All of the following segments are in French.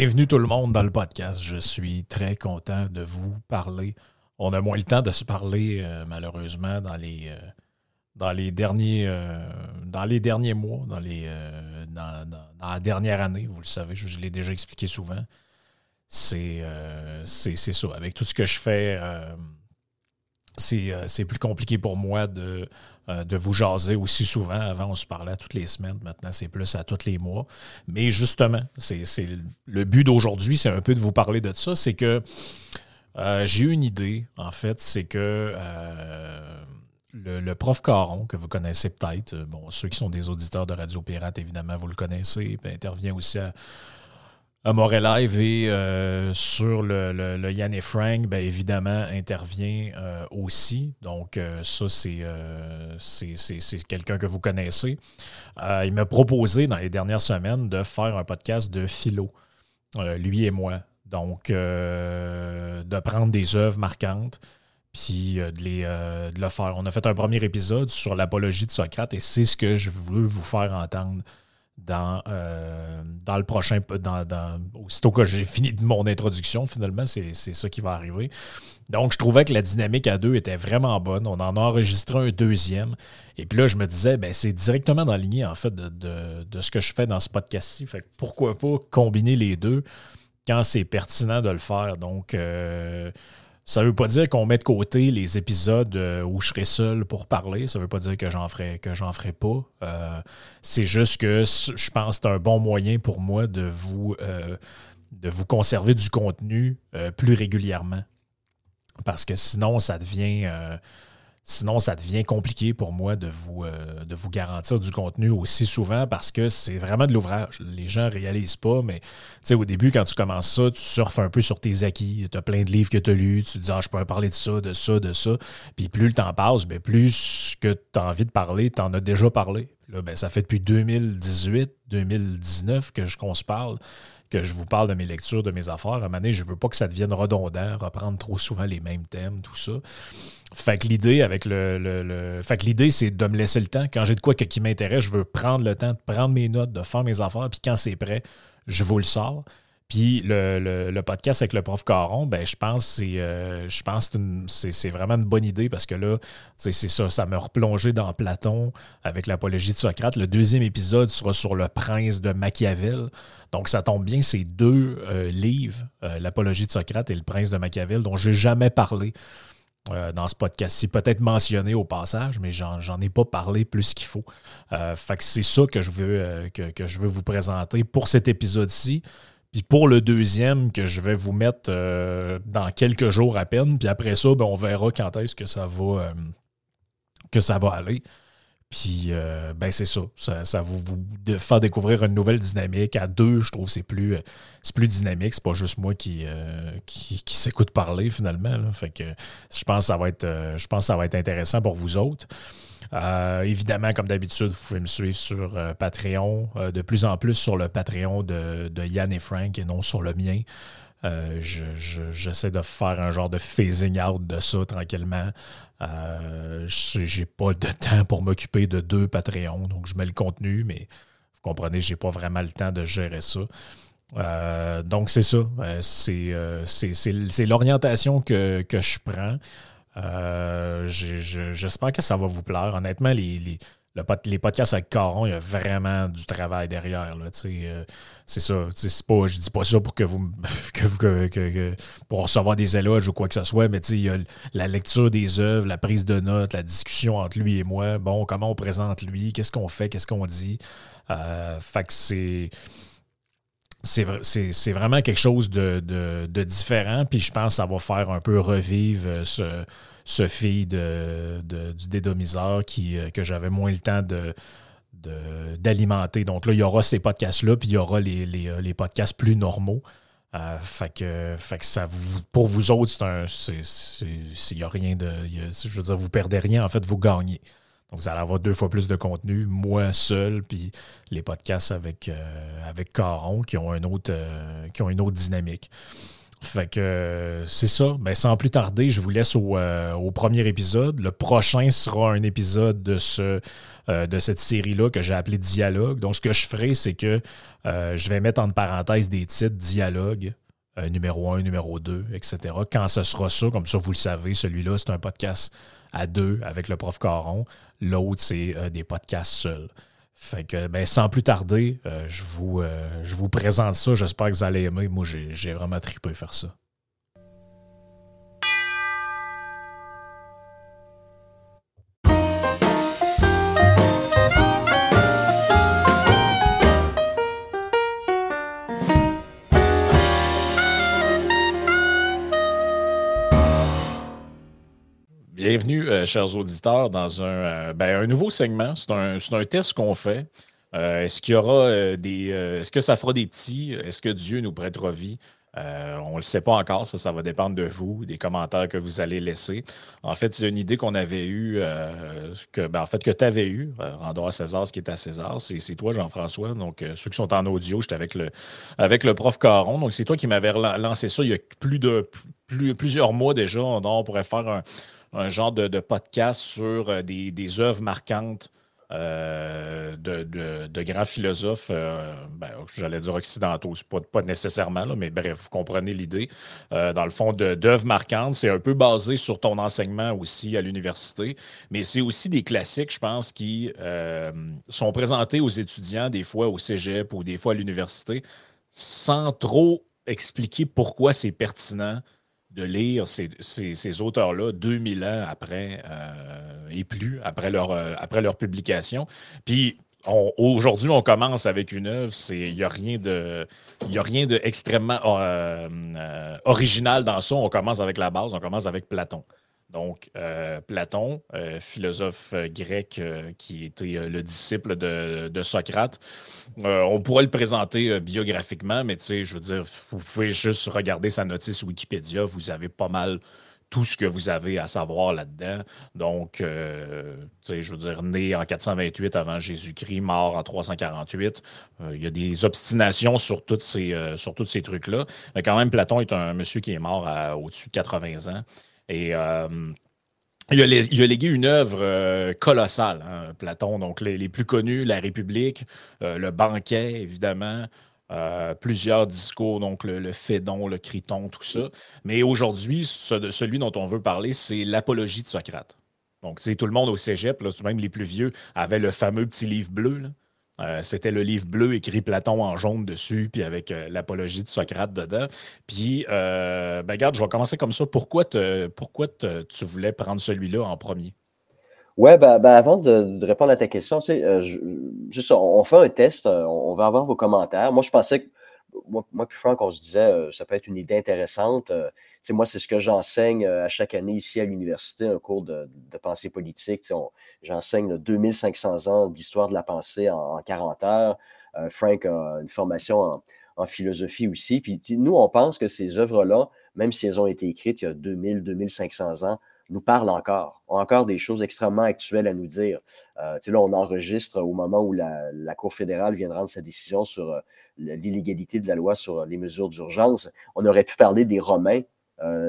Bienvenue tout le monde dans le podcast. Je suis très content de vous parler. On a moins le temps de se parler, euh, malheureusement, dans les, euh, dans les, derniers, euh, dans les derniers mois, dans, les, dans, la dernière année. Vous le savez, je, je l'ai déjà expliqué souvent. C'est ça. Avec tout ce que je fais, c'est plus compliqué pour moi de, euh, de vous jaser aussi souvent. Avant, on se parlait toutes les semaines. Maintenant, c'est plus à tous les mois. Mais justement, c'est le but d'aujourd'hui, c'est un peu de vous parler de ça. C'est que euh, j'ai une idée, en fait, c'est que euh, le, prof Caron, que vous connaissez peut-être, euh, bon, ceux qui sont des auditeurs de Radio Pirate, évidemment, vous le connaissez, puis intervient aussi à, à Live et euh, sur le, Yann et Frank, bien évidemment, intervient euh, aussi. Donc, euh, ça, c'est quelqu'un que vous connaissez. Il m'a proposé dans les dernières semaines de faire un podcast de philo, lui et moi. Donc, de prendre des œuvres marquantes, puis de, les, de le faire. On a fait un premier épisode sur l'apologie de Socrate et c'est ce que je veux vous faire entendre dans, euh, dans le prochain. Dans, dans- aussitôt que j'ai fini de mon introduction, finalement, c'est ça qui va arriver. Donc, je trouvais que la dynamique à deux était vraiment bonne. On en a enregistré un deuxième. Et puis là, je me disais, ben, c'est directement dans la en fait, de ce que je fais dans ce podcast-ci. Fait que pourquoi pas combiner les deux quand c'est pertinent de le faire. Donc, euh, ça ne veut pas dire qu'on met de côté les épisodes euh, où je serai seul pour parler. Ça veut pas dire que j'en ferai, ferai pas. Euh, c'est juste que je pense que c'est un bon moyen pour moi de vous, euh, de vous conserver du contenu plus régulièrement. Parce que sinon, ça devient. Sinon, ça devient compliqué pour moi de vous, euh, de vous garantir du contenu aussi souvent parce que c'est vraiment de l'ouvrage. Les gens ne réalisent pas, mais au début, quand tu commences ça, tu surfes un peu sur tes acquis. Tu as plein de livres que tu as lus. Tu te dis, ah, je peux parler de ça, de ça, de ça. Puis plus le temps passe, ben, plus que tu as envie de parler, tu en as déjà parlé. Là, ben, ça fait depuis 2018, 2019 que je, qu'on se parle, que je vous parle de mes lectures, de mes affaires. À un moment donné, je ne veux pas que ça devienne redondant, reprendre trop souvent les mêmes thèmes, tout ça. Fait que l'idée avec le, le- le- Fait que l'idée, c'est de me laisser le temps. Quand j'ai de quoi qui m'intéresse, je veux prendre le temps de prendre mes notes, de faire mes affaires, puis quand c'est prêt, je vous le sors. Puis le, le- podcast avec le prof Caron, ben, je pense que c'est euh, je pense c'est vraiment une bonne idée parce que là, c'est ça, ça me replongé dans Platon avec l'apologie de Socrate. Le deuxième épisode sera sur le prince de Machiavel. Donc ça tombe bien, ces deux euh, livres, euh, l'apologie de Socrate et le prince de Machiavel, dont j'ai jamais parlé dans ce podcast-ci. Peut-être mentionné au passage, mais j'en ai pas parlé plus qu'il faut. C'est ça que je, veux, que, que je veux vous présenter pour cet épisode-ci. Puis pour le deuxième, que je vais vous mettre euh, dans quelques jours à peine. Puis après ça, ben, on verra quand est-ce que ça va euh, que ça va aller. Puis, euh, ben c'est ça. Ça, va vous faire découvrir une nouvelle dynamique. À deux, je trouve que c'est plus, c'est plus dynamique. C'est pas juste moi qui, qui, qui s'écoute parler finalement. là. Fait que je pense ça va être, je pense que ça va être intéressant pour vous autres. Euh, évidemment, comme d'habitude, vous pouvez me suivre sur euh, Patreon, euh, de plus en plus sur le Patreon de, Yann et Frank et non sur le mien. Euh, je- J'essaie de faire un genre de phasing out de ça tranquillement. J'ai pas de temps pour m'occuper de deux Patreons, donc je mets le contenu, mais vous comprenez, j'ai pas vraiment le temps de gérer ça. Donc c'est ça. C'est l'orientation que, que je prends. J'espère que ça va vous plaire. Honnêtement, les, les podcasts avec Caron, il y a vraiment du travail derrière. Euh, c'est ça. Pas, je dis pas ça pour que vous, que, pour recevoir des éloges ou quoi que ce soit, mais il y a la lecture des œuvres, la prise de notes, la discussion entre lui et moi. Bon, comment on présente lui, qu'est-ce qu'on fait, qu'est-ce qu'on dit? Euh, que c'est. C'est vraiment quelque chose de, différent, puis je pense que ça va faire un peu revivre ce, ce fille de, du dédomiseur euh, que j'avais moins le temps de, d'alimenter. Donc là, il y aura ces podcasts-là, puis il y aura les, les, euh, podcasts plus normaux. Euh, fait, que, pour vous autres, c'est il n'y a rien de. je veux dire, vous perdez rien, en fait, vous gagnez. Donc, vous allez avoir deux fois plus de contenu, moi seul, puis les podcasts avec, avec Caron qui ont, un autre, qui ont une autre dynamique. Fait que c'est ça. Ben, sans plus tarder, je vous laisse euh, au, premier épisode. Le prochain sera un épisode de, ce, euh, de cette série-là que j'ai appelé Dialogue. Donc, ce que je ferai, c'est que euh, je vais mettre en parenthèse des titres Dialogue, numéro 1, numéro 2, etc. Quand ce sera ça, comme ça, vous le savez, celui-là, c'est un podcast à deux avec le prof Caron. L'autre, c'est des podcasts seuls. Fait que, ben, sans plus tarder, euh, je, vous, euh, je vous présente ça. J'espère que vous allez aimer. Moi, j'ai vraiment trippé faire ça. Bienvenue, euh, chers auditeurs, dans un, euh, ben, un nouveau segment. C'est un, un, test qu'on fait. Euh, est-ce qu'il y aura des. est-ce que ça fera des petits? Est-ce que Dieu nous prêtera vie? on ne le sait pas encore, ça, ça va dépendre de vous, des commentaires que vous allez laisser. En fait, c'est une idée qu'on avait eue, que, ben, en fait, que tu avais eue, rendons à César ce qui est à César. C'est, toi, Jean-François. Donc, ceux qui sont en audio, j'étais avec le, avec le prof Caron. Donc, c'est toi qui m'avais lancé ça il y a plus de plus, plusieurs mois déjà. on pourrait faire un un genre de, podcast sur euh, des, des œuvres marquantes euh, de, grands philosophes, euh, ben, j'allais dire occidentaux, pas, pas nécessairement, là, mais bref, vous comprenez l'idée. dans le fond, d'œuvres marquantes, c'est un peu basé sur ton enseignement aussi à l'université, mais c'est aussi des classiques, je pense, qui sont présentés aux étudiants, des fois au cégep ou des fois à l'université, sans trop expliquer pourquoi c'est pertinent de lire ces, auteurs-là 2000 ans après euh, et plus, après leur, euh, publication. Puis aujourd'hui, on commence avec une œuvre, il n'y a rien de. D'extrêmement euh, original dans ça. On commence avec la base, on commence avec Platon. Donc, euh, Platon, euh, philosophe euh, grec qui était le disciple de, Socrate, on pourrait le présenter biographiquement, mais tu sais, je veux dire, vous pouvez juste regarder sa notice Wikipédia, vous avez pas mal tout ce que vous avez à savoir là-dedans. Donc, sais, je veux dire, né en 428 avant Jésus-Christ, mort en 348. il y a des obstinations sur, toutes ces, tous ces trucs-là. Mais quand même, Platon est un monsieur qui est mort au-dessus de 80 ans. Et euh, il, a, légué une œuvre euh, colossale, hein, Platon. Donc, les, plus connus, La République, euh, Le Banquet, évidemment. plusieurs discours, donc le, le, Phédon, le Criton, tout ça. Mais aujourd'hui, celui dont on veut parler, c'est l'apologie de Socrate. Donc, c'est tout le monde au cégep, même les plus vieux, avaient le fameux petit livre bleu. Là. Euh, c'était le livre bleu écrit Platon en jaune dessus, puis avec euh, l'apologie de Socrate dedans. Puis, euh, ben, regarde, je vais commencer comme ça. Pourquoi, pourquoi tu voulais prendre celui-là en premier? Oui, ben, ben, avant de, répondre à ta question, tu sais, juste, on, fait un test, on, va avoir vos commentaires. Moi, je pensais que moi, moi puis Franck, on se disait, ça peut être une idée intéressante. Moi, c'est ce que j'enseigne à chaque année ici à l'université, un cours de, pensée politique. J'enseigne 2500 ans d'histoire de la pensée en, 40 heures. Frank a une formation en, philosophie aussi. Puis nous, on pense que ces œuvres-là, même si elles ont été écrites il y a 2000, 2500 ans, nous parlent encore, ont encore des choses extrêmement actuelles à nous dire. là, on enregistre au moment où la, Cour fédérale vient de rendre sa décision sur l'illégalité de la loi sur les mesures d'urgence. On aurait pu parler des Romains, euh,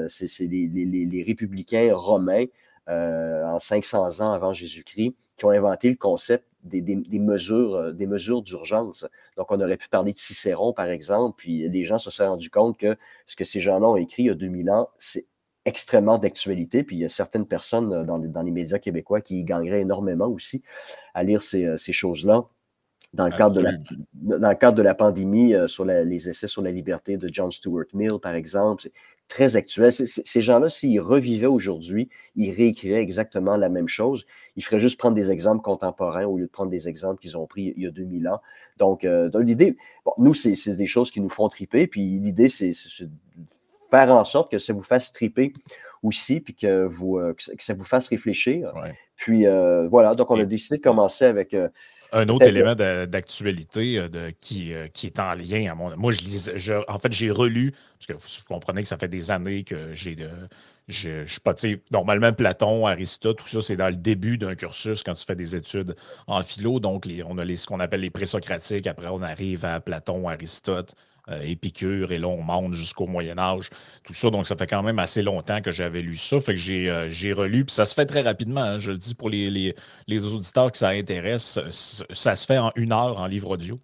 c'est les, républicains romains euh, en 500 ans avant Jésus-Christ qui ont inventé le concept des, mesures, euh, des mesures d'urgence. Donc, on aurait pu parler de Cicéron, par exemple, puis les gens se sont rendus compte que ce que ces gens-là ont écrit il y a 2000 ans, c'est extrêmement d'actualité. Puis il y a certaines personnes dans, les médias québécois qui gagneraient énormément aussi à lire ces, ces choses-là dans le, cadre de la, dans le cadre de la pandémie, euh, sur les essais sur la liberté de John Stuart Mill, par exemple, très actuel. ces gens-là, s'ils revivaient aujourd'hui, ils réécriraient exactement la même chose. Ils feraient juste prendre des exemples contemporains au lieu de prendre des exemples qu'ils ont pris il y a 2000 ans. Donc, euh, l'idée, bon, nous, c'est des choses qui nous font triper, puis l'idée, c'est faire en sorte que ça vous fasse triper aussi, puis que, vous, euh, que ça vous fasse réfléchir. Puis voilà, donc on a décidé de commencer avec un autre élément d'actualité euh, qui, euh, qui est en lien à mon. Moi, je lis. en fait, j'ai relu, parce que vous comprenez que ça fait des années que j'ai de. Je, je suis pas, normalement, Platon, Aristote, tout ça, c'est dans le début d'un cursus quand tu fais des études en philo. Donc, on a les, ce qu'on appelle les présocratiques. Après, on arrive à Platon, Aristote, Épicure, et là, on monte jusqu'au Moyen Âge, tout ça. Donc, ça fait quand même assez longtemps que j'avais lu ça. Fait que j'ai, euh, relu, puis ça se fait très rapidement. Hein. je le dis pour les, les, auditeurs que ça intéresse, ça se fait en une heure en livre audio.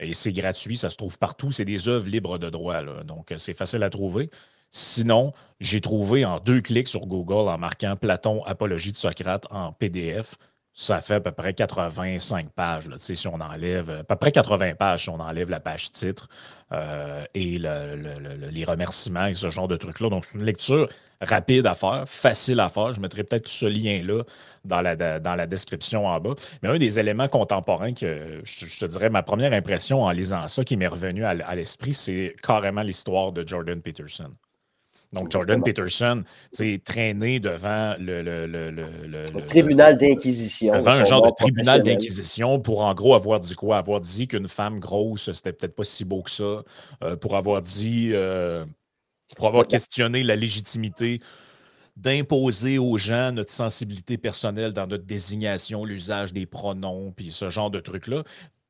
Et c'est gratuit, ça se trouve partout. C'est des œuvres libres de droit. Donc, c'est facile à trouver. Sinon, j'ai trouvé en deux clics sur Google en marquant Platon, Apologie de Socrate en PDF ça fait à peu près 85 pages, là, si on enlève, à peu près 80 pages si on enlève la page titre euh, et les remerciements et ce genre de trucs-là. Donc, c'est une lecture rapide à faire, facile à faire. Je mettrai peut-être ce lien-là dans la, dans la description en bas. Mais un des éléments contemporains que je, te dirais, ma première impression en lisant ça qui m'est revenu à l'esprit, c'est carrément l'histoire de Jordan Peterson. Donc, Jordan Peterson, c'est traîné devant le, le, tribunal d'inquisition. Devant un genre de tribunal d'inquisition pour en gros avoir dit quoi? Avoir dit qu'une femme grosse, c'était peut-être pas si beau que ça. Euh, pour avoir dit, euh, pour avoir questionné la légitimité d'imposer aux gens notre sensibilité personnelle dans notre désignation, l'usage des pronoms, puis ce genre de trucs-là.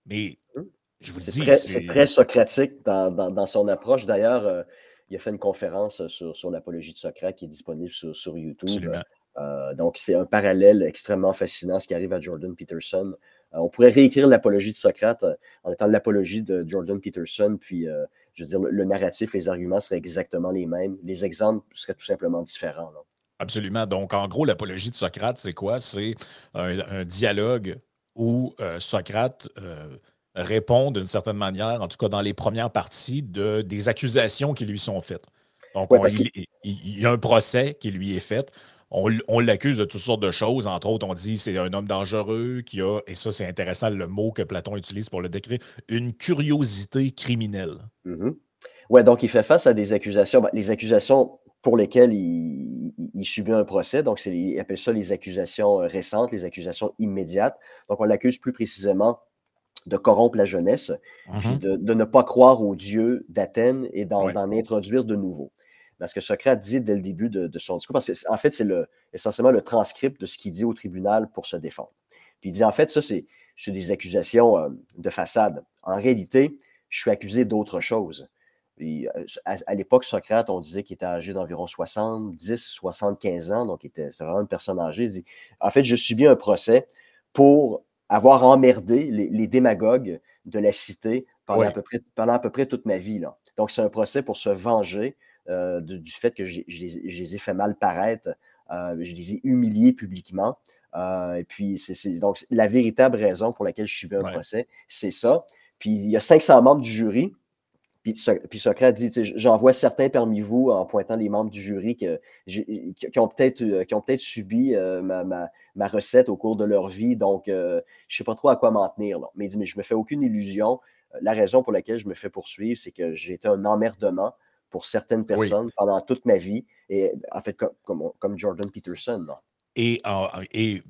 Mais je vous dis. C'est très socratique dans, dans, son approche. D'ailleurs, euh, il a fait une conférence sur, sur l'apologie de Socrate qui est disponible sur, YouTube. Euh, donc, c'est un parallèle extrêmement fascinant, ce qui arrive à Jordan Peterson. Euh, on pourrait réécrire l'apologie de Socrate euh, en étant l'apologie de Jordan Peterson, puis, je veux dire, le, narratif, les arguments seraient exactement les mêmes. Les exemples seraient tout simplement différents. Absolument. Donc, en gros, l'apologie de Socrate, c'est quoi? C'est un, dialogue où Socrate répond d'une certaine manière, en tout cas dans les premières parties, de, des accusations qui lui sont faites. Donc, il, y a un procès qui lui est fait. On, l'accuse de toutes sortes de choses. Entre autres, on dit c'est un homme dangereux qui a, et ça c'est intéressant le mot que Platon utilise pour le décrire, une curiosité criminelle. Mm-hmm. Oui, donc il fait face à des accusations. Ben, les accusations pour lesquelles il, subit un procès, donc il appelle ça les accusations récentes, les accusations immédiates. Donc on l'accuse plus précisément de corrompre la jeunesse, puis mhm. de, ne pas croire aux dieux d'Athènes et d'en introduire de nouveaux. Parce que Socrate dit dès le début de, son discours, parce qu'en fait, c'est essentiellement le transcript de ce qu'il dit au tribunal pour se défendre. Puis il dit, en fait, ça, c'est des accusations euh, de façade. En réalité, je suis accusé d'autre chose. Euh, à, l'époque, Socrate, on disait qu'il était âgé d'environ 70, 75 ans, donc il était vraiment une personne âgée. Il dit, en fait, je subis un procès pour avoir emmerdé les, démagogues de la cité pendant, à peu près, pendant à peu près toute ma vie. Là. Donc, c'est un procès pour se venger euh, du fait que je, les ai fait mal paraître, euh, je les ai humiliés publiquement. Euh, et puis, c'est donc la véritable raison pour laquelle je subis un procès, c'est ça. Puis, il y a 500 membres du jury puis, Socrate dit, j'en vois certains parmi vous, en pointant les membres du jury, que, qui ont peut-être euh, peut subi euh, ma, recette au cours de leur vie, donc euh, je ne sais pas trop à quoi m'en tenir. Mais il dit, mais je ne me fais aucune illusion. La raison pour laquelle je me fais poursuivre, c'est que j'ai été un emmerdement pour certaines personnes pendant toute ma vie, et en fait, comme, comme, Jordan Peterson. Et, et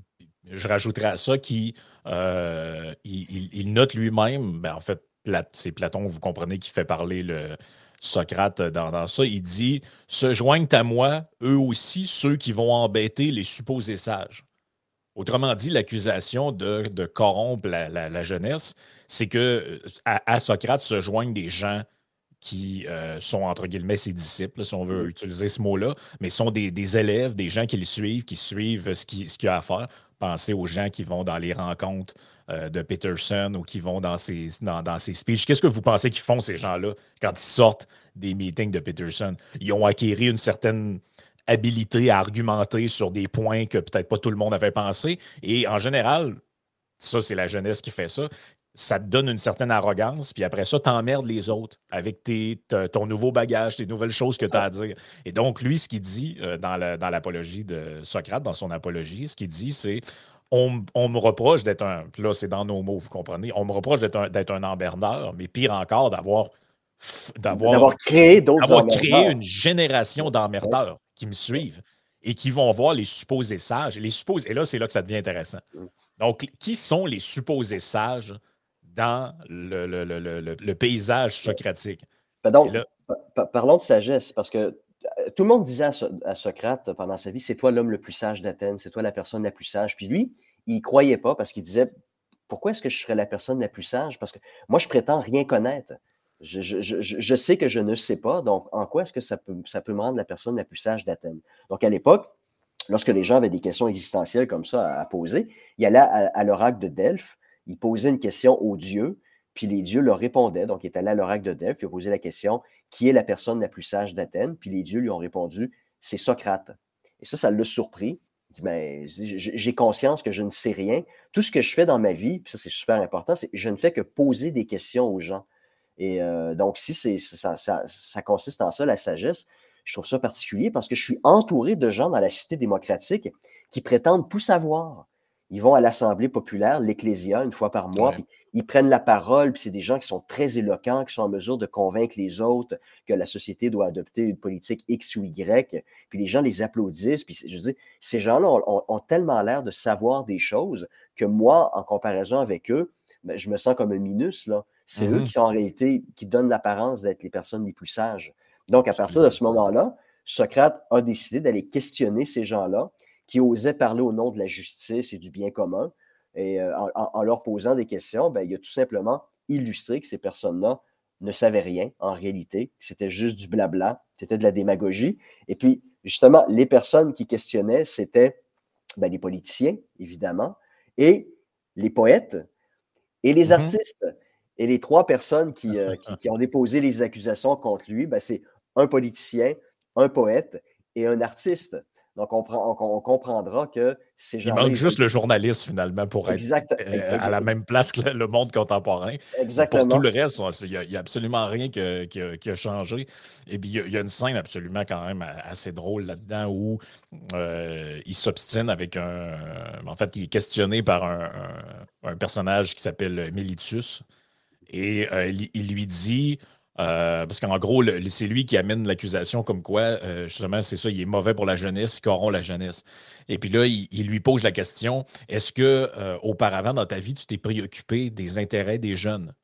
je rajouterais à ça qu'il il, note lui-même, ben, en fait, c'est Platon, vous comprenez, qui fait parler le Socrate dans, ça. Il dit Se joignent à moi, eux aussi, ceux qui vont embêter les supposés sages. Autrement dit, l'accusation de, corrompre la, jeunesse, c'est que à, Socrate se joignent des gens qui euh, sont, entre guillemets, ses disciples, si on veut mm. utiliser ce mot-là, mais sont des, élèves, des gens qui le suivent, qui suivent ce qu'il ce a à faire. Pensez aux gens qui vont dans les rencontres euh, de Peterson ou qui vont dans ses, dans, dans speeches. Qu'est-ce que vous pensez qu'ils font, ces gens-là, quand ils sortent des meetings de Peterson? Ils ont acquis une certaine habilité à argumenter sur des points que peut-être pas tout le monde avait pensé. Et en général, ça, c'est la jeunesse qui fait ça. Ça te donne une certaine arrogance, puis après ça, t'emmerdes les autres avec tes, ton nouveau bagage, tes nouvelles choses que tu as à dire. Et donc, lui, ce qu'il dit euh, dans l'apologie de Socrate, dans son apologie, ce qu'il dit, c'est on, me reproche d'être un. Là, c'est dans nos mots, vous comprenez. On me reproche d'être un, un emberneur, mais pire encore, d'avoir d'avoir créé d'autres créé une génération d'emmerdeurs qui me suivent et qui vont voir les supposés sages. Et, les supposés, et là, c'est là que ça devient intéressant. Mm. Donc, qui sont les supposés sages dans le, paysage socratique? Ben parlons de sagesse, parce que tout le monde disait à, Socrate pendant sa vie, c'est toi l'homme le plus sage d'Athènes, c'est toi la personne la plus sage. Puis lui, il croyait pas parce qu'il disait, pourquoi est-ce que je serais la personne la plus sage? Parce que moi, je prétends rien connaître. Je, sais que je ne sais pas, donc en quoi est-ce que ça peut, me rendre la personne la plus sage d'Athènes? Donc à l'époque, lorsque les gens avaient des questions existentielles comme ça à, poser, il allait à l'oracle de Delphes, il posait une question aux dieux, puis les dieux leur répondaient. Donc il est allé à l'oracle de Delphes, il a posé la question qui est la personne la plus sage d'Athènes? Puis les dieux lui ont répondu c'est Socrate. Et ça, ça l'a surpris. Il dit, mais j'ai conscience que je ne sais rien. Tout ce que je fais dans ma vie, puis ça c'est super important, c'est je ne fais que poser des questions aux gens. Et euh, donc, si ça, ça, consiste en ça, la sagesse, je trouve ça particulier parce que je suis entouré de gens dans la cité démocratique qui prétendent tout savoir. Ils vont à l'Assemblée populaire, l'Ecclésia, une fois par mois, puis ils prennent la parole, puis c'est des gens qui sont très éloquents, qui sont en mesure de convaincre les autres que la société doit adopter une politique X ou Y, puis les gens les applaudissent, puis je dis, ces gens-là ont, tellement l'air de savoir des choses que moi, en comparaison avec eux, ben, je me sens comme un minus, là. C'est eux mmh qui sont en réalité, qui donnent l'apparence d'être les personnes les plus sages. Donc, à partir de ce moment-là, Socrate a décidé d'aller questionner ces gens-là qui osaient parler au nom de la justice et du bien commun. Et euh, en, leur posant des questions, ben, il a tout simplement illustré que ces personnes-là ne savaient rien en réalité, que c'était juste du blabla, c'était de la démagogie. Et puis, justement, les personnes qui questionnaient, c'était ben, les politiciens, évidemment, et les poètes et les mmh artistes. Et les trois personnes euh, qui, ont déposé les accusations contre lui, ben, c'est un politicien, un poète et un artiste. Donc, on, comprendra que ces gens. Il manque juste le journaliste, finalement, pour être euh, à la même place que le monde contemporain. Exactement. Pour tout le reste, il n'y a, absolument rien qui a, changé. Et puis, il y, a, une scène absolument quand même assez drôle là-dedans où euh, il s'obstine avec un. En fait, il est questionné par un, un personnage qui s'appelle Militus. Et euh, il, lui dit, euh, parce qu'en gros, c'est lui qui amène l'accusation comme quoi, euh, justement, c'est ça, il est mauvais pour la jeunesse, il corrompt la jeunesse. Et puis là, il, lui pose la question est-ce que auparavant dans ta vie, tu t'es préoccupé des intérêts des jeunes?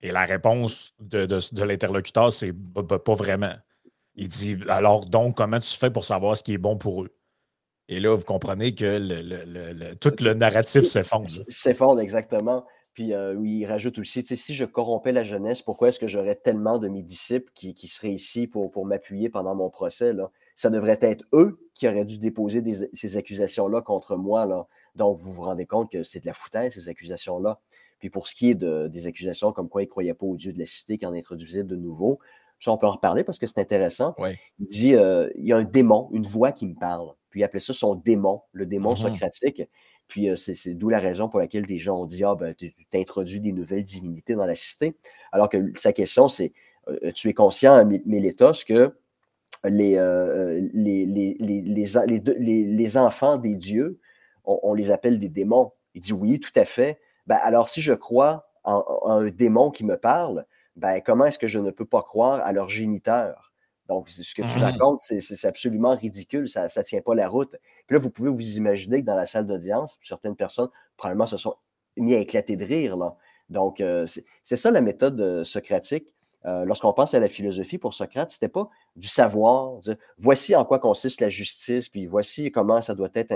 Et la réponse de, l'interlocuteur, c'est pas vraiment. Il dit alors donc, comment tu fais pour savoir ce qui est bon pour eux? Et là, vous comprenez que tout le narratif s'effondre. S'effondre, exactement. Puis euh, il rajoute aussi, si je corrompais la jeunesse, pourquoi est-ce que j'aurais tellement de mes disciples qui, seraient ici pour, pour m'appuyer pendant mon procès? Là? Ça devrait être eux qui auraient dû déposer ces accusations-là contre moi. Là. Donc, vous vous rendez compte que c'est de la foutaise, ces accusations-là. Puis pour ce qui est de, des accusations comme quoi il ne croyait pas au Dieu de la cité, qui en introduisait de nouveau, ça, on peut en reparler parce que c'est intéressant. Il dit euh, il y a un démon, une voix qui me parle. Puis il appelait ça son démon, le démon mm-hmm. socratique. Puis euh, c'est d'où la raison pour laquelle des gens ont dit Ah, ben, tu introduis des nouvelles divinités dans la cité. Alors que sa question, c'est euh, Tu es conscient, Mélétos, que les, les, les, les, enfants des dieux, on, les appelle des démons. Il dit Oui, tout à fait. Ben, alors, si je crois en, un démon qui me parle, ben, comment est-ce que je ne peux pas croire à leur géniteur? Donc, ce que tu mmh racontes, c'est absolument ridicule, ça ne tient pas la route. Puis là, vous pouvez vous imaginer que dans la salle d'audience, certaines personnes, probablement, se sont mis à éclater de rire. Là. Donc, euh, c'est ça la méthode euh, socratique. Euh, lorsqu'on pense à la philosophie pour Socrate, ce n'était pas du savoir, voici en quoi consiste la justice, puis voici comment ça doit être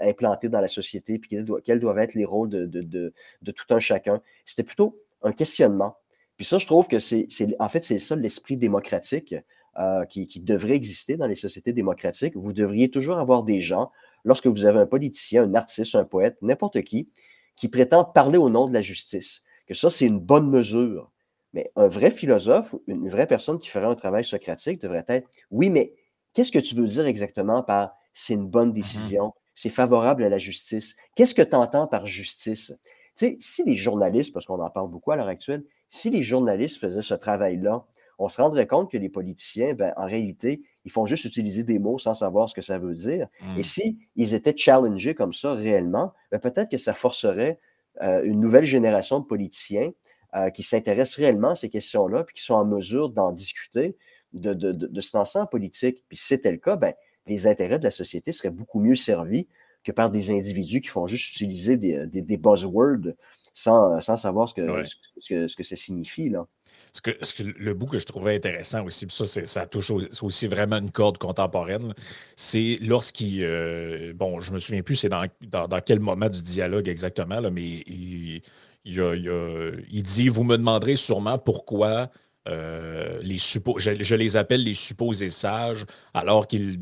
implanté dans la société, puis quels doivent, être les rôles de, de tout un chacun. C'était plutôt un questionnement. Puis ça, je trouve que c'est, en fait, c'est ça l'esprit démocratique. Euh, qui, devrait exister dans les sociétés démocratiques. Vous devriez toujours avoir des gens, lorsque vous avez un politicien, un artiste, un poète, n'importe qui, qui prétend parler au nom de la justice. Que ça, c'est une bonne mesure. Mais un vrai philosophe, une vraie personne qui ferait un travail socratique devrait être, oui, mais qu'est-ce que tu veux dire exactement par c'est une bonne Mm-hmm. décision, c'est favorable à la justice? Qu'est-ce que tu entends par justice? Tu sais, si les journalistes, parce qu'on en parle beaucoup à l'heure actuelle, si les journalistes faisaient ce travail-là, on se rendrait compte que les politiciens, ben, en réalité, ils font juste utiliser des mots sans savoir ce que ça veut dire. Et si ils étaient challengés comme ça réellement, ben, peut-être que ça forcerait euh, une nouvelle génération de politiciens euh, qui s'intéressent réellement à ces questions-là, puis qui sont en mesure d'en discuter, de, de, de, de se lancer en politique. Puis si c'était le cas, ben, les intérêts de la société seraient beaucoup mieux servis que par des individus qui font juste utiliser des, des, des buzzwords sans, sans savoir ce que, Ouais. ce, ce que, ce que ça signifie. Là. Ce que, le bout que je trouvais intéressant aussi, ça, ça touche aussi vraiment une corde contemporaine, c'est lorsqu'il. euh, bon, je me souviens plus c'est dans, dans, quel moment du dialogue exactement, là, mais il, il, il dit Vous me demanderez sûrement pourquoi. euh, les je, je les appelle les supposés sages, alors qu'ils,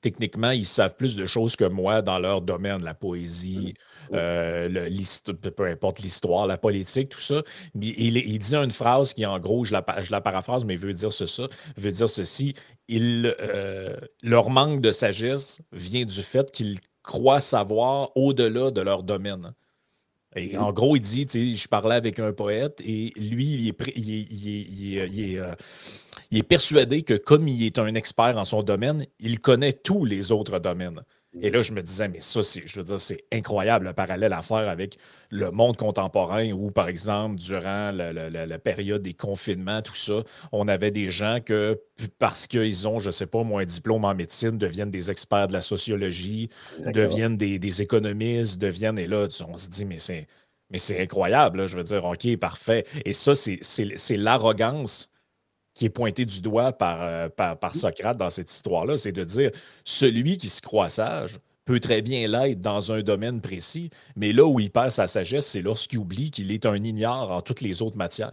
techniquement, ils savent plus de choses que moi dans leur domaine, la poésie, euh, le- peu importe l'histoire, la politique, tout ça. Il, dit une phrase qui, en gros, je la, je la paraphrase, mais veut dire ce- veut dire ceci. Il, euh, leur manque de sagesse vient du fait qu'ils croient savoir au-delà de leur domaine. Et en gros, il dit, je parlais avec un poète et lui, il est, il est persuadé que comme il est un expert en son domaine, il connaît tous les autres domaines. Et là, je me disais, mais ça, c'est, je veux dire, c'est incroyable le parallèle à faire avec le monde contemporain où, par exemple, durant la, la- la- la période des confinements, tout ça, on avait des gens que, parce qu'ils ont, je sais pas, moi, un diplôme en médecine, deviennent des experts de la sociologie, Exactement. deviennent des, des économistes, deviennent, et là, on se dit, mais c'est, mais c'est incroyable, là, je veux dire, OK, parfait. Et ça, c'est, c'est, c'est l'arrogance qui est pointée du doigt par, euh, par, par Socrate dans cette histoire-là, c'est de dire, celui qui se croit sage peut très bien l'être dans un domaine précis, mais là où il perd sa sagesse, c'est lorsqu'il oublie qu'il est un ignare en toutes les autres matières.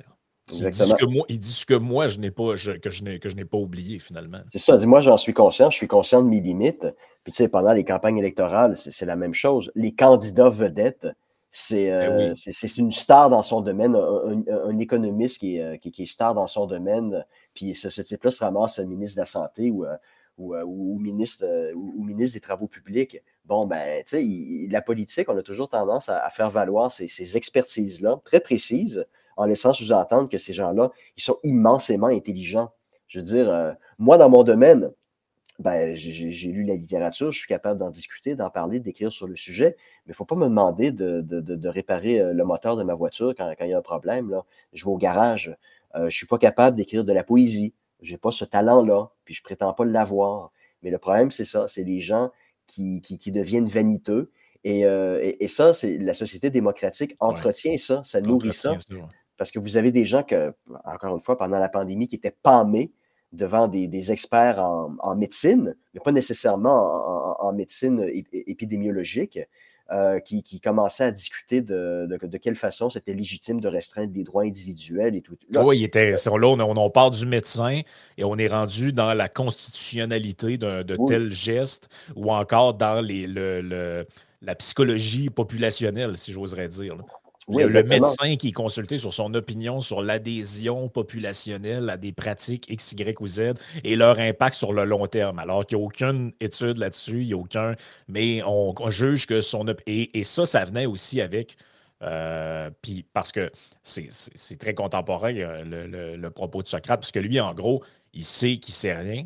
Il dit, ce que moi, il dit ce que moi, je n'ai pas, je- que je n'ai, que je n'ai pas oublié, finalement. C'est ça. Dis-moi, j'en suis conscient. Je suis conscient de mes limites. Puis, tu sais, pendant les campagnes électorales, c'est c'est la même chose. Les candidats vedettes, c'est euh, Ben oui. c'est- une star dans son domaine, un, un- un économiste qui est, euh, qui, qui est star dans son domaine. Puis, ce, ce type-là se ramasse ministre de la Santé ou, euh, ou, euh, ou ministre, euh, ou, ou ministre des Travaux publics. Bon, ben, tu sais, la politique, on a toujours tendance à, à faire valoir ces, ces expertises-là, très précises, en laissant sous-entendre que ces gens-là, ils sont immensément intelligents. Je veux dire, euh, moi, dans mon domaine, ben, j'ai- lu la littérature, je suis capable d'en discuter, d'en parler, d'écrire sur le sujet, mais il ne faut pas me demander de, de- de- de réparer euh, le moteur de ma voiture quand, quand il y a un problème. Là. Je vais au garage. Euh, je ne suis pas capable d'écrire de la poésie. Je n'ai pas ce talent-là, puis je ne prétends pas l'avoir. Mais le problème, c'est ça, c'est les gens qui, qui- qui deviennent vaniteux. Et, euh, et- et ça, c'est la société démocratique entretient ça, ça nourrit ça. Entretient ça, ouais. Parce que vous avez des gens que, encore une fois, pendant la pandémie, qui étaient pâmés devant des, des experts en, en médecine, mais pas nécessairement en, médecine ép- épidémiologique, euh, qui, qui commençaient à discuter de, de, de quelle façon c'était légitime de restreindre des droits individuels et tout. Là, Oui, il était, là, on, on, on part du médecin et on est rendu dans la constitutionnalité d'un- de Oui. tel geste ou encore dans les, le- le- la psychologie populationnelle, si j'oserais dire. là. Oui, le, médecin qui est consulté sur son opinion sur l'adhésion populationnelle à des pratiques X, Y ou Z et leur impact sur le long terme. Alors qu'il n'y a aucune étude là-dessus, il n'y a aucun. Mais on, on juge que son. Et, et ça, ça venait aussi avec. euh, puis parce que c'est- très contemporain, euh, le, le- le propos de Socrate, parce que lui, en gros, il sait qu'il sait rien,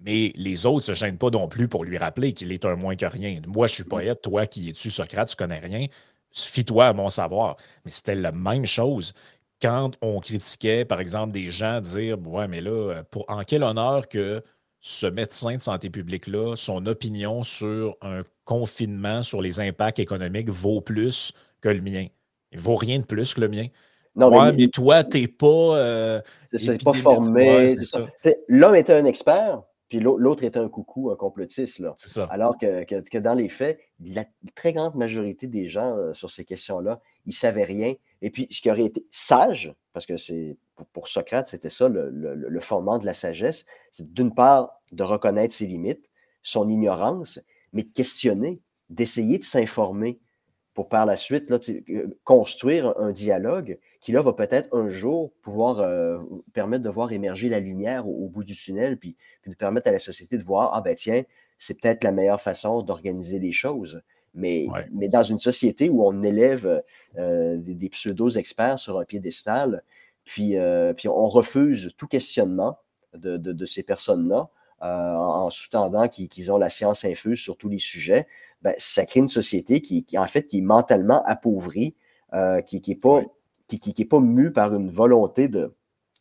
mais les autres ne se gênent pas non plus pour lui rappeler qu'il est un moins que rien. Moi, je suis poète, toi qui es-tu Socrate, tu connais rien, fie-toi à mon savoir. Mais c'était la même chose quand on critiquait, par exemple, des gens dire Ouais, mais là, pour, en quel honneur que ce médecin de santé publique-là, son opinion sur un confinement, sur les impacts économiques, vaut plus que le mien? Il vaut rien de plus que le mien. Non, ouais, mais- mais, toi, t'es pas. euh, C'est ça, pas formé. Ouais, L'homme était un expert, puis l'au- l'autre était un coucou, un complotiste. Là. Ça. Alors que, que- que dans les faits, la très grande majorité des gens euh, sur ces questions-là, ils ne savaient rien. Et puis, ce qui aurait été sage, parce que c'est pour, pour Socrate, c'était ça le, le- le fondement de la sagesse, c'est d'une part de reconnaître ses limites, son ignorance, mais de questionner, d'essayer de s'informer. Pour par la suite là, construire un dialogue qui là va peut-être un jour pouvoir permettre de voir émerger la lumière au, bout du tunnel, puis, puis, nous permettre à la société de voir, ah ben tiens, c'est peut-être la meilleure façon d'organiser les choses. Mais, mais, dans une société où on élève des, des pseudo-experts sur un piédestal, puis, puis on refuse tout questionnement de, de, ces personnes-là, en, sous-tendant qu'ils ont la science infuse sur tous les sujets, ben, ça crée une société qui, en fait, qui est mentalement appauvrie, euh, qui n'est pas, qui, qui, pas mue par une volonté de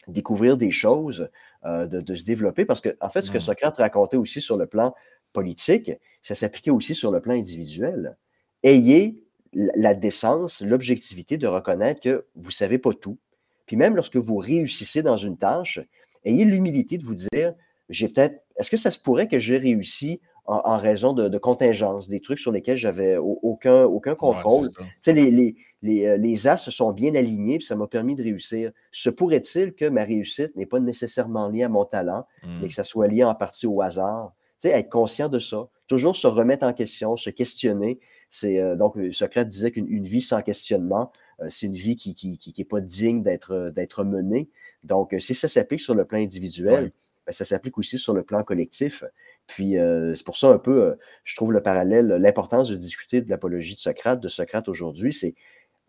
découvrir des choses, euh, de, se développer. Parce que, en fait, ce que. Socrate racontait aussi sur le plan politique, ça s'appliquait aussi sur le plan individuel. Ayez la décence, l'objectivité de reconnaître que vous ne savez pas tout. Puis même lorsque vous réussissez dans une tâche, ayez l'humilité de vous dire, j'ai peut-être, est-ce que ça se pourrait que j'ai réussi en, raison de, contingences, des trucs sur lesquels j'avais aucun, aucun contrôle? les, les, les, euh, les, as se sont bien alignés, puis ça m'a permis de réussir. Se pourrait-il que ma réussite n'est pas nécessairement liée à mon talent, mais mmh. que ça soit lié en partie au hasard? être conscient de ça, toujours se remettre en question, se questionner. C'est euh, donc Socrate disait qu'une vie sans questionnement, euh, c'est une vie qui n'est qui, qui, pas digne d'être menée. Donc, si ça s'applique sur le plan individuel, ben, ça s'applique aussi sur le plan collectif. Puis euh, c'est pour ça un peu, euh, je trouve le parallèle, l'importance de discuter de l'apologie de Socrate, de Socrate aujourd'hui, c'est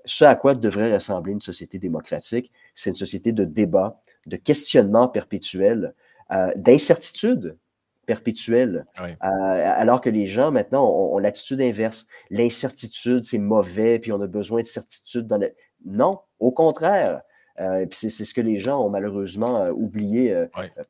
ce à quoi devrait ressembler une société démocratique. C'est une société de débat, de questionnement perpétuel, euh, d'incertitude perpétuelle. alors que les gens maintenant ont, l'attitude inverse. L'incertitude, c'est mauvais, puis on a besoin de certitude dans le... Non, au contraire. Euh, c'est ce que les gens ont malheureusement oublié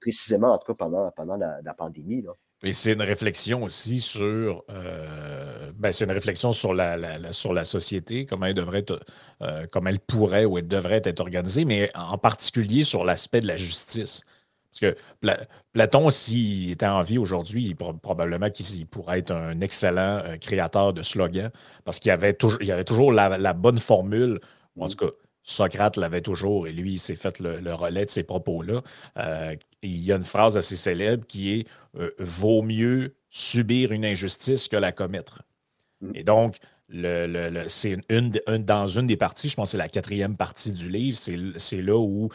précisément, en tout cas pendant, pendant la, la pandémie. Là. Et c'est une réflexion aussi sur, euh, ben, c'est une réflexion sur la, sur la société, comment elle devrait être, euh, comment elle pourrait ou elle devrait être organisée, mais en particulier sur l'aspect de la justice. Parce que Platon, s'il était en vie aujourd'hui, probablement qu'il pourrait être un excellent euh, créateur de slogans, parce qu'il y avait toujours, il y avait toujours la, bonne formule, en tout cas, Socrate l'avait toujours et lui, il s'est fait le, relais de ces propos-là. Euh, il y a une phrase assez célèbre qui est euh, Vaut mieux subir une injustice que la commettre. Mm. Et donc, le, c'est une, dans une des parties, je pense que c'est la quatrième partie du livre, c'est là où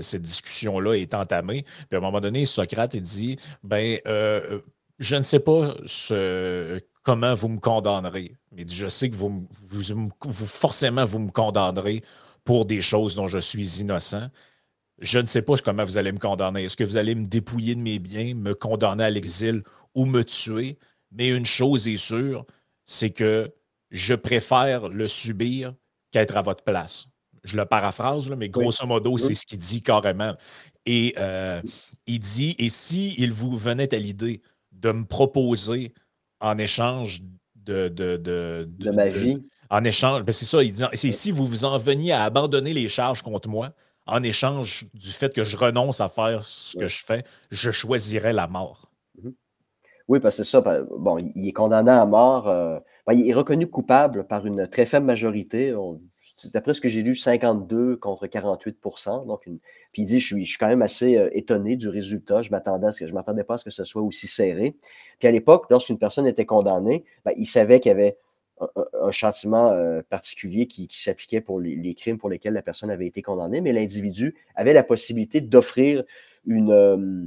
cette discussion-là est entamée. Puis à un moment donné, Socrate il dit ben, euh, Je ne sais pas ce, comment vous me condamnerez. Mais je sais que vous, vous, vous, forcément, vous me condamnerez pour des choses dont je suis innocent. Je ne sais pas comment vous allez me condamner. Est-ce que vous allez me dépouiller de mes biens, me condamner à l'exil ou me tuer? Mais une chose est sûre, c'est que je préfère le subir qu'être à votre place. Je le paraphrase, mais grosso modo, c'est ce qu'il dit carrément. Et euh, il dit, et si il vous venait à l'idée de me proposer en échange de, de, de ma vie, en échange, ben, c'est ça, il dit, c'est si vous vous en veniez à abandonner les charges contre moi, en échange du fait que je renonce à faire ce que je fais, je choisirais la mort. Mhm. Oui, parce que c'est ça. Bon, il est condamné à mort. Euh, ben, il est reconnu coupable par une très faible majorité. D'après ce que j'ai lu, 52 contre 48 donc une, Puis il dit je suis, je suis quand même assez euh, étonné du résultat. Je m'attendais je ne m'attendais pas à ce que ce soit aussi serré. Puis à l'époque, lorsqu'une personne était condamnée, ben, il savait qu'il y avait un, châtiment euh, particulier qui, s'appliquait pour les, crimes pour lesquels la personne avait été condamnée, mais l'individu avait la possibilité d'offrir une, euh,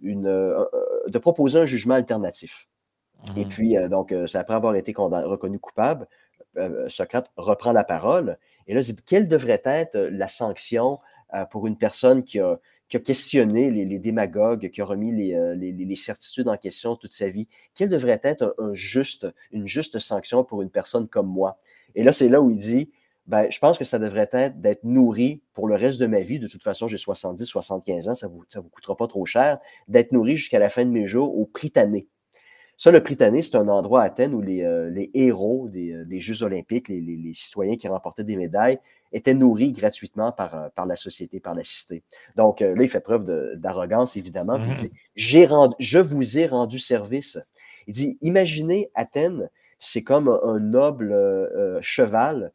une euh, de proposer un jugement alternatif. Et mmh. puis, donc, c'est après avoir été reconnu coupable, Socrate reprend la parole et là, il dit quelle devrait être la sanction pour une personne qui a, qui a questionné les, démagogues, qui a remis euh, les, certitudes en question toute sa vie, quelle devrait être une juste sanction pour une personne comme moi? Et là, c'est là où il dit, ben, je pense que ça devrait être d'être nourri pour le reste de ma vie. De toute façon, j'ai 70, 75 ans, ça ne vous, ça vous coûtera pas trop cher, d'être nourri jusqu'à la fin de mes jours au Prytanée. Ça, le Prytanée, c'est un endroit à Athènes où les, euh, héros des, des, Jeux olympiques, les, citoyens qui remportaient des médailles, était nourri gratuitement par, euh, par la société, par la cité. Donc euh, là, il fait preuve d'arrogance, évidemment. Il dit, mmh. je vous ai rendu service. Il dit, imaginez Athènes, c'est comme un noble euh, cheval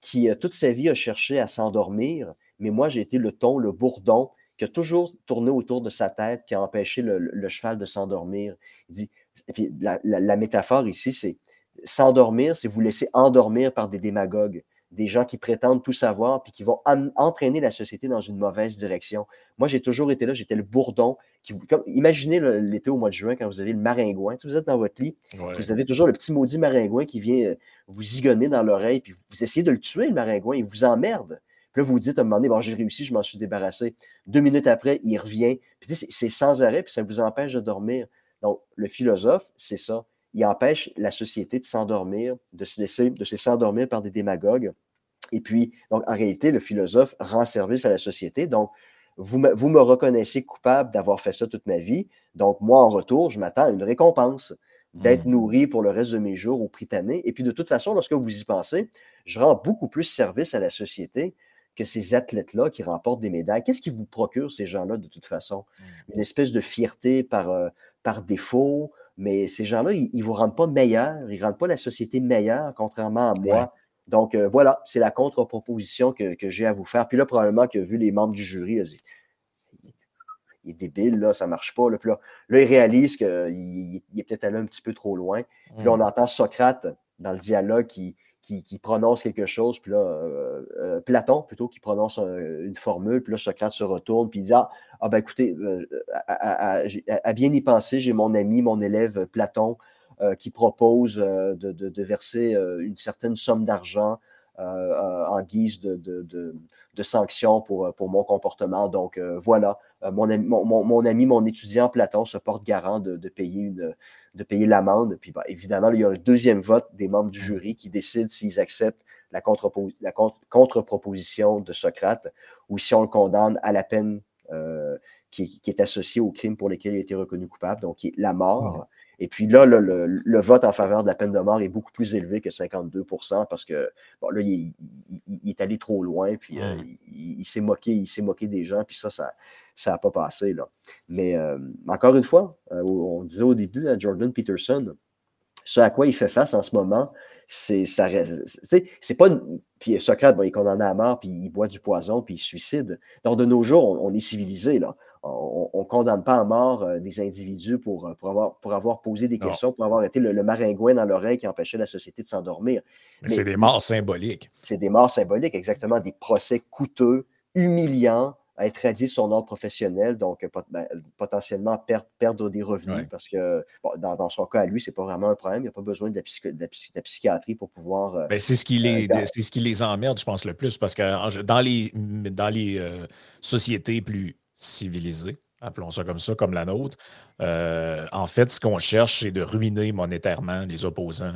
qui, toute sa vie, a cherché à s'endormir, mais moi, j'ai été le ton, le bourdon, qui a toujours tourné autour de sa tête, qui a empêché le, cheval de s'endormir. Il dit, et puis la, la métaphore ici, c'est s'endormir, c'est vous laisser endormir par des démagogues des gens qui prétendent tout savoir puis qui vont entraîner la société dans une mauvaise direction. Moi, j'ai toujours été là, j'étais le bourdon. Qui, comme, imaginez l'été au mois de juin quand vous avez le maringouin. vous êtes dans votre lit, vous avez toujours le petit maudit maringouin qui vient euh, vous zigonner dans l'oreille, puis vous essayez de le tuer, le maringouin, il vous emmerde. Puis là, vous vous dites à un moment donné, bon, j'ai réussi, je m'en suis débarrassé. Deux minutes après, il revient. Puis c'est sans arrêt, puis ça vous empêche de dormir. Donc, le philosophe, c'est ça il empêche la société de s'endormir, de se laisser, de se laisser endormir par des démagogues. Et puis, donc, en réalité, le philosophe rend service à la société. Donc, vous me, vous me reconnaissez coupable d'avoir fait ça toute ma vie. Donc, moi, en retour, je m'attends à une récompense d'être hmm. nourri pour le reste de mes jours au Pritané. Et puis, de toute façon, lorsque vous y pensez, je rends beaucoup plus service à la société que ces athlètes-là qui remportent des médailles. Qu'est-ce qui vous procure ces gens-là de toute façon? Hmm. Une espèce de fierté par, euh, par défaut, mais ces gens-là, ils ne vous rendent pas meilleur, ils ne rendent pas la société meilleure, contrairement à moi. Donc, euh, voilà, c'est la contre-proposition que, j'ai à vous faire. Puis là, probablement que vu les membres du jury, il, est débile, là, ça ne marche pas. Là. Puis là, là il réalise qu'il est peut-être allé un petit peu trop loin. Puis là, on entend Socrate dans le dialogue qui, qui, prononce quelque chose, puis là, euh, euh, Platon plutôt, qui prononce une formule, puis là, Socrate se retourne, puis il dit Ah, ah ben écoutez, euh, à, bien y penser, j'ai mon ami, mon élève Platon, qui propose de, verser une certaine somme d'argent en guise de, de sanctions pour, pour mon comportement. Donc voilà, mon, mon, mon, ami, mon étudiant Platon se porte garant de, payer une, de payer l'amende. Puis bah, évidemment, il y a un deuxième vote des membres du jury qui décident s'ils acceptent la, contre-proposition de Socrate ou si on le condamne à la peine euh, qui, est associée au crime pour lequel il a été reconnu coupable, donc la mort. Et puis là, le, vote en faveur de la peine de mort est beaucoup plus élevé que 52% parce que bon, là, il, est allé trop loin, puis euh, il, s'est moqué, il s'est moqué des gens, puis ça, ça ça n'a pas passé. Là. Mais euh, encore une fois, euh, on disait au début à Jordan Peterson, ce à quoi il fait face en ce moment, c'est ça c'est pas puis Socrate il est condamné à mort puis il boit du poison puis il se suicide donc de nos jours on, est civilisé là on ne condamne pas à mort euh, des individus pour, pour, avoir, pour avoir posé des questions, pour avoir été le, maringouin dans l'oreille qui empêchait la société de s'endormir. Mais c'est des morts symboliques. C'est des morts symboliques, exactement, des procès coûteux, humiliants, à être radié de son ordre professionnel, donc ben, potentiellement perdre, perdre des revenus, parce que dans, son cas à lui, c'est pas vraiment un problème. Il n'y a pas besoin de la, psychiatrie pour pouvoir. Euh, ben, c'est ce, qui les, euh, ce qui les emmerde, je pense, le plus, parce que dans les, dans les euh, sociétés plus civilisées, appelons ça comme ça, comme la nôtre. Euh, en fait, ce qu'on cherche, c'est de ruiner monétairement les opposants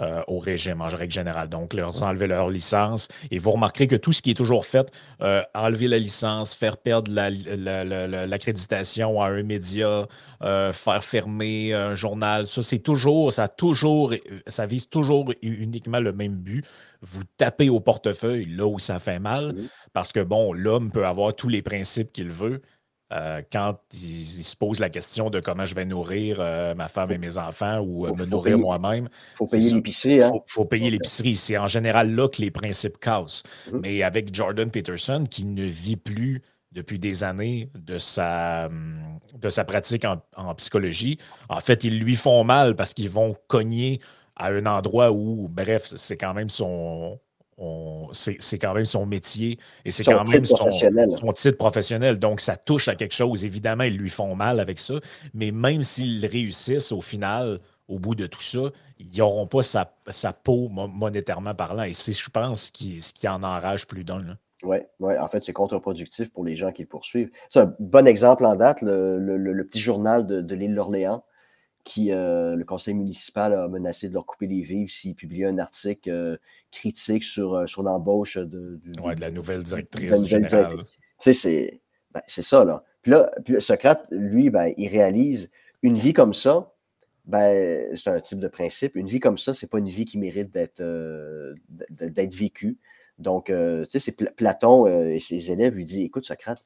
euh, au régime en règle générale. Donc, leur enlever leur licence. Et vous remarquerez que tout ce qui est toujours fait, euh, enlever la licence, faire perdre l'accréditation à un média, faire fermer un journal, ça, c'est toujours, ça toujours, ça vise toujours uniquement le même but. Vous tapez au portefeuille là où ça fait mal, parce que bon, l'homme peut avoir tous les principes qu'il veut euh, quand il, se pose la question de comment je vais nourrir euh, ma femme et mes enfants ou euh, me nourrir moi-même. Il faut payer l'épicerie. Il hein. faut, payer l'épicerie. C'est en général là que les principes cassent. Mm-hmm. Mais avec Jordan Peterson, qui ne vit plus depuis des années de sa, hum, de sa pratique en, en psychologie, en fait, ils lui font mal parce qu'ils vont cogner à un endroit où, bref, c'est quand même son, c'est quand même son métier et c'est quand même son, son, titre professionnel. Donc, ça touche à quelque chose. Évidemment, ils lui font mal avec ça, mais même s'ils réussissent au final, au bout de tout ça, ils n'auront pas sa, peau monétairement parlant. Et c'est, je pense, ce qui, ce qui en enrage plus d'un. Oui, ouais, en fait, c'est contre-productif pour les gens qui le poursuivent. C'est un bon exemple en date, le, petit journal de, de l'île d'Orléans qui, euh, le conseil municipal a menacé de leur couper les vivres s'ils publiaient un article euh, critique sur, euh, sur l'embauche de, de, la nouvelle directrice générale. Tu sais, ben, c'est ça, là. Puis là, Socrate, lui, ben, il réalise une vie comme ça, ben, c'est un type de principe. Une vie comme ça, c'est pas une vie qui mérite d'être d'être vécue. Donc, tu sais, c'est Platon et ses élèves lui disent Écoute, Socrate,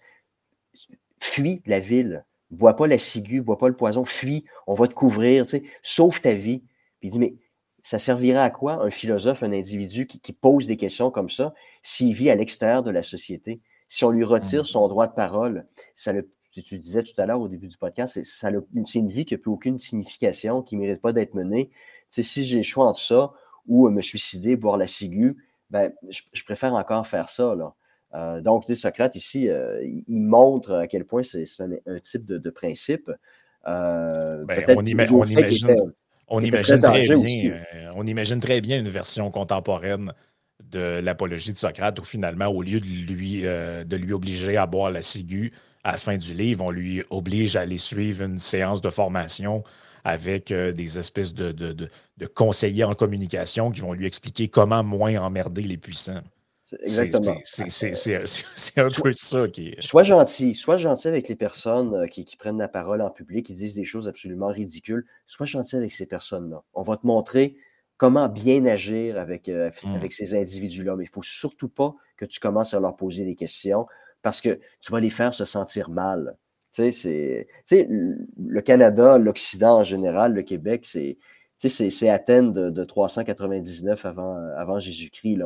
fuis la ville bois pas la ciguë, bois pas le poison, fuis, on va te couvrir, tu sais, sauve ta vie. Puis il dit, mais ça servirait à quoi un philosophe, un individu qui, pose des questions comme ça, s'il vit à l'extérieur de la société? Si on lui retire mmh. son droit de parole, ça le, tu, disais tout à l'heure au début du podcast, c'est une vie qui n'a plus aucune signification, qui ne mérite pas d'être menée. si j'ai le choix entre ça ou me suicider, boire la ciguë, ben, je, préfère encore faire ça. Là. Euh, donc, Socrate, ici, euh, il montre à quel point c'est un, type de, principe. Euh, ben, on, imagine, on, imagine très bien, on imagine très bien une version contemporaine de l'apologie de Socrate où finalement, au lieu de lui, de lui obliger à boire la ciguë à la fin du livre, on lui oblige à aller suivre une séance de formation avec des espèces de, de conseillers en communication qui vont lui expliquer comment moins emmerder les puissants. Exactement. C'est un peu ça qui est. Sois gentil. Sois gentil avec les personnes euh, qui, prennent la parole en public, qui disent des choses absolument ridicules. Sois gentil avec ces personnes-là. On va te montrer comment bien agir avec, euh, mmh. avec ces individus-là. Mais il ne faut surtout pas que tu commences à leur poser des questions parce que tu vas les faire se sentir mal. Tu sais, le Canada, l'Occident en général, le Québec, c'est Athènes de, de 399 avant, avant Jésus-Christ.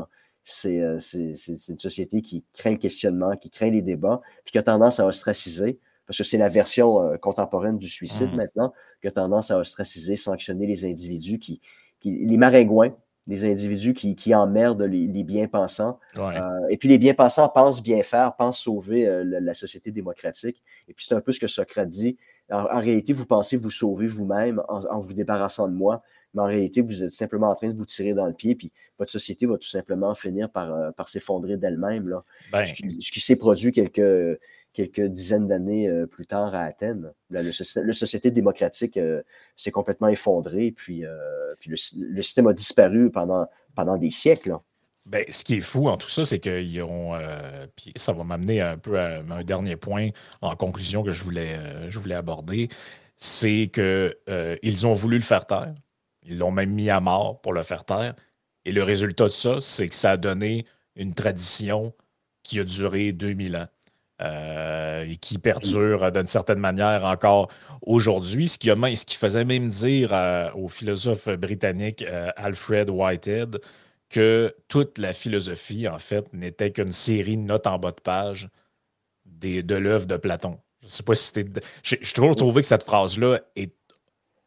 Euh, c'est une société qui craint le questionnement, qui craint les débats, puis qui a tendance à ostraciser, parce que c'est la version euh, contemporaine du suicide mmh. maintenant, qui a tendance à ostraciser, sanctionner les individus qui, les maringouins, les individus qui, qui emmerdent les, bien-pensants. Euh, et puis les bien-pensants pensent bien faire, pensent sauver la, société démocratique. Et puis c'est un peu ce que Socrate dit. En, réalité, vous pensez vous sauver vous-même en, vous débarrassant de moi, mais en réalité, vous êtes simplement en train de vous tirer dans le pied, puis votre société va tout simplement finir par, euh, par s'effondrer d'elle-même. Ben, ce, qui, s'est produit quelques, quelques dizaines d'années euh, plus tard à Athènes. La, le, société démocratique euh, s'est complètement effondrée, puis, puis le, système a disparu pendant, pendant des siècles. Ben, ce qui est fou en tout ça, c'est qu'ils ont. puis ça va m'amener un peu à un dernier point en conclusion que je voulais, je voulais aborder. C'est qu'ils ont voulu le faire taire. Ils l'ont même mis à mort pour le faire taire. Et le résultat de ça, c'est que ça a donné une tradition qui a duré 2000 ans. Euh, et qui perdure d'une certaine manière encore aujourd'hui, ce, qui qui faisait même dire au philosophe britannique euh, Alfred Whitehead que toute la philosophie, en fait, n'était qu'une série de notes en bas de page des, de l'œuvre de Platon. Je ne sais pas si c'était. J'ai toujours trouvé que cette phrase-là est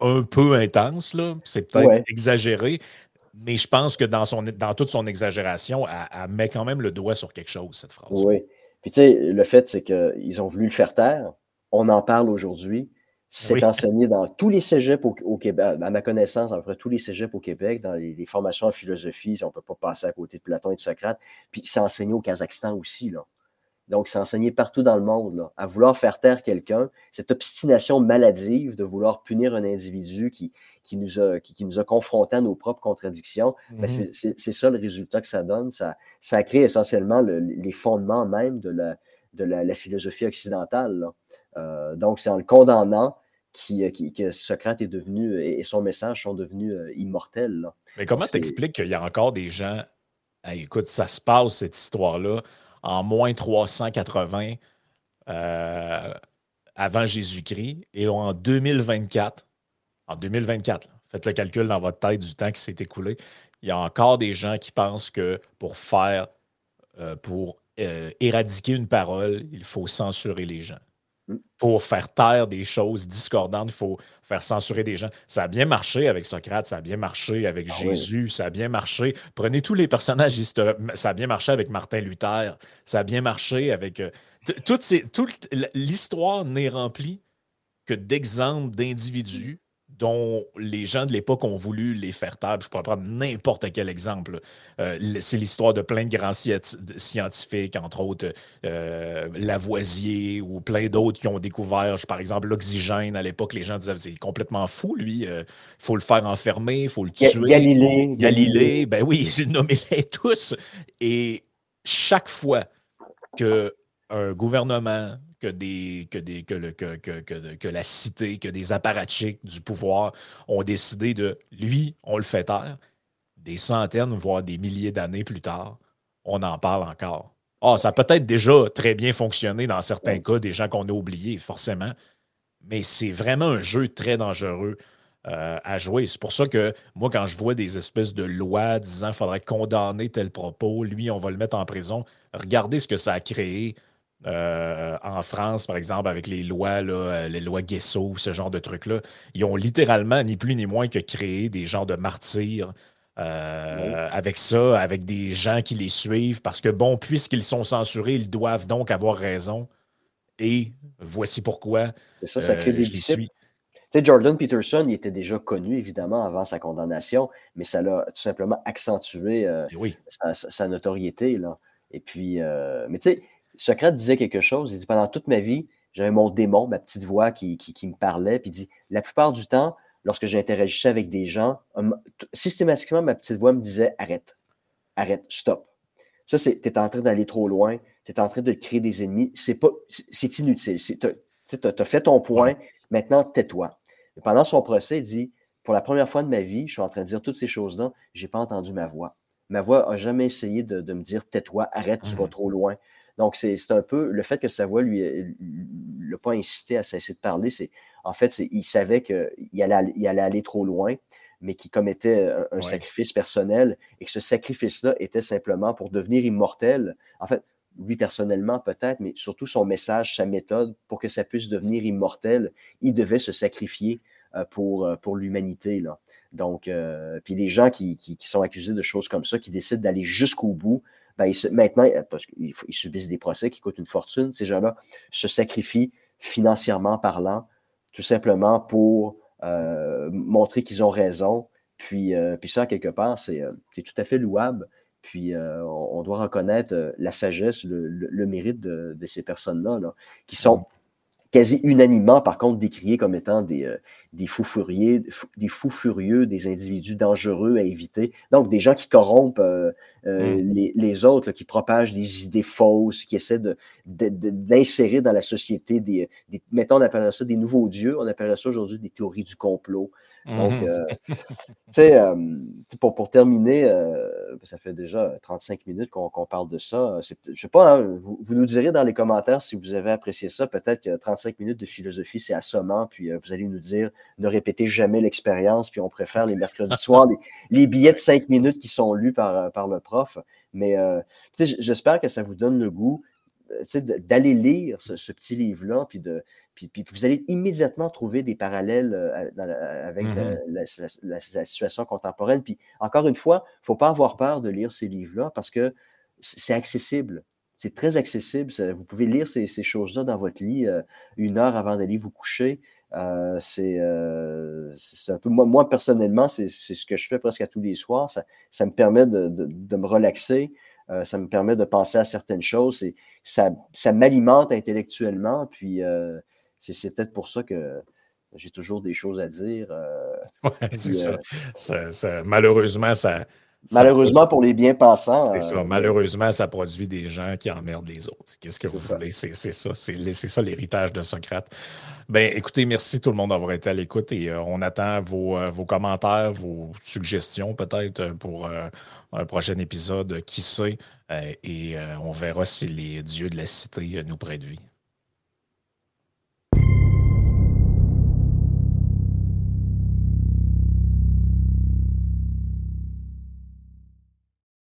un peu intense, là. C'est peut-être exagéré, mais je pense que dans, son, dans toute son exagération, elle, met quand même le doigt sur quelque chose, cette phrase. Oui. Puis tu sais, le fait, c'est qu'ils ont voulu le faire taire. On en parle aujourd'hui. C'est enseigné dans tous les cégeps au, Québec, à ma connaissance, à peu près tous les cégeps au Québec, dans les, formations en philosophie, on ne peut pas passer à côté de Platon et de Socrate. Puis c'est enseigné au Kazakhstan aussi, là. Donc, c'est enseigné partout dans le monde, à vouloir faire taire quelqu'un, cette obstination maladive de vouloir punir un individu qui, qui, nous, a, qui, nous a confrontés à nos propres contradictions, ben, mhm. c'est ça le résultat que ça donne. Ça, ça crée essentiellement les fondements même de la, de la, philosophie occidentale. Euh, donc, c'est en le condamnant qui, que Socrate est devenu et son message sont devenus euh, immortels. Mais comment t'expliques qu'il y a encore des gens, écoute, ça se passe cette histoire-là, en moins 380 euh, avant Jésus-Christ. Et en 2024, en 2024, faites le calcul dans votre tête du temps qui s'est écoulé, il y a encore des gens qui pensent que pour faire, euh, pour euh, éradiquer une parole, il faut censurer les gens pour faire taire des choses discordantes, il faut faire censurer des gens. Ça a bien marché avec Socrate, ça a bien marché avec ah Jésus, ça a bien marché. Prenez tous les personnages historiques, ça a bien marché avec Martin Luther, ça a bien marché avec. Euh, toute l'histoire n'est remplie que d'exemples d'individus dont les gens de l'époque ont voulu les faire taire. Je pourrais prendre n'importe quel exemple. Euh, c'est l'histoire de plein de grands scientifiques, entre autres euh, Lavoisier ou plein d'autres qui ont découvert, par exemple, l'oxygène. À l'époque, les gens disaient c'est complètement fou, lui. Il euh, faut le faire enfermer, il faut le tuer. Galilée. Galilée, ben oui, nommez-les tous. Et chaque fois qu'un gouvernement, que, des, que, des, que, le, que, que, que, la cité, que des apparatchiks du pouvoir ont décidé de lui, on le fait taire. Des centaines, voire des milliers d'années plus tard, on en parle encore. Ah, ça a peut-être déjà très bien fonctionné dans certains cas, des gens qu'on a oubliés, forcément, mais c'est vraiment un jeu très dangereux euh, à jouer. C'est pour ça que moi, quand je vois des espèces de lois disant qu'il faudrait condamner tel propos, lui, on va le mettre en prison, regardez ce que ça a créé en France, par exemple, avec les lois, les lois Guesso, ce genre de trucs-là, ils ont littéralement, ni plus ni moins que créé des genres de martyrs avec ça, avec des gens qui les suivent, parce que, bon, puisqu'ils sont censurés, ils doivent donc avoir raison. Et voici pourquoi. ça, ça crée des disciples. sais, Jordan Peterson, il était déjà connu, évidemment, avant sa condamnation, mais ça l'a tout simplement accentué eh sa, notoriété. Là. Et puis, euh, mais tu sais, Socrate disait quelque chose. Il dit Pendant toute ma vie, j'avais mon démon, ma petite voix qui, qui, me parlait. Puis il dit La plupart du temps, lorsque j'interagissais avec des gens, systématiquement, ma petite voix me disait Arrête, arrête, stop. Ça, c'est, tu es en train d'aller trop loin, tu es en train de créer des ennemis. C'est, pas, c'est inutile. Tu as, fait ton point, maintenant tais-toi. Pendant son procès, il dit Pour la première fois de ma vie, je suis en train de dire toutes ces choses-là, je n'ai pas entendu ma voix. Ma voix n'a jamais essayé de, me dire tais-toi, arrête, tu vas mmh trop loin. Donc, c'est un peu le fait que sa voix lui l'a pas incité à cesser de parler. C'est en fait, il savait qu'il allait, il allait aller trop loin mais qui commettait un, sacrifice personnel et que ce sacrifice-là était simplement pour devenir immortel. En fait, lui personnellement peut-être, mais surtout son message, sa méthode, pour que ça puisse devenir immortel, il devait se sacrifier euh, pour, euh, pour l'humanité. Donc, euh, puis les gens qui, qui, sont accusés de choses comme ça, qui décident d'aller jusqu'au bout, ben, maintenant, parce qu'ils subissent des procès qui coûtent une fortune, ces gens-là se sacrifient financièrement parlant, tout simplement pour euh, montrer qu'ils ont raison. Puis, euh, puis ça, quelque part, c'est euh, tout à fait louable. Puis on, doit reconnaître la sagesse, le, mérite de, ces personnes-là, qui sont quasi unanimement, par contre, décriés comme étant des, des, fous furieux, des fous furieux, des individus dangereux à éviter. Donc, des gens qui corrompent mmh. les, autres, qui propagent des idées fausses, qui essaient d'insérer de, dans la société des, des, mettons, on appelle ça des nouveaux dieux, on appelle ça aujourd'hui des théories du complot. Donc, mhm. euh, tu sais, euh, pour, pour, terminer, euh, ça fait déjà 35 minutes qu'on parle de ça. Je ne sais pas, hein, vous, vous, nous direz dans les commentaires si vous avez apprécié ça. Peut-être que 35 minutes de philosophie, c'est assommant, puis vous allez nous dire ne répétez jamais l'expérience, puis on préfère les mercredis soirs, les, les, billets de 5 minutes qui sont lus par, par le prof. Mais j'espère que ça vous donne le goût d'aller lire ce, petit livre-là, puis, de, puis, vous allez immédiatement trouver des parallèles euh, avec mmh la, situation contemporaine. Puis encore une fois, il ne faut pas avoir peur de lire ces livres-là parce que c'est accessible. C'est très accessible. Vous pouvez lire ces, choses-là dans votre lit euh, une heure avant d'aller vous coucher. Euh, c'est un peu moi, moi personnellement, c'est ce que je fais presque à tous les soirs. Ça, ça me permet de, de me relaxer. Euh, ça me permet de penser à certaines choses. Et ça, ça m'alimente intellectuellement. Puis euh, c'est peut-être pour ça que j'ai toujours des choses à dire. Euh, c'est ça. Malheureusement, ça. Malheureusement pour les bien-pensants. C'est ça. Malheureusement, ça produit des gens qui emmerdent les autres. Qu'est-ce que vous voulez? C'est ça. C'est ça l'héritage de Socrate. Ben, écoutez, merci tout le monde d'avoir été à l'écoute et on attend vos, vos, commentaires, vos suggestions peut-être pour un prochain épisode, qui sait, euh, et euh, on verra si les dieux de la cité nous prêtent vie.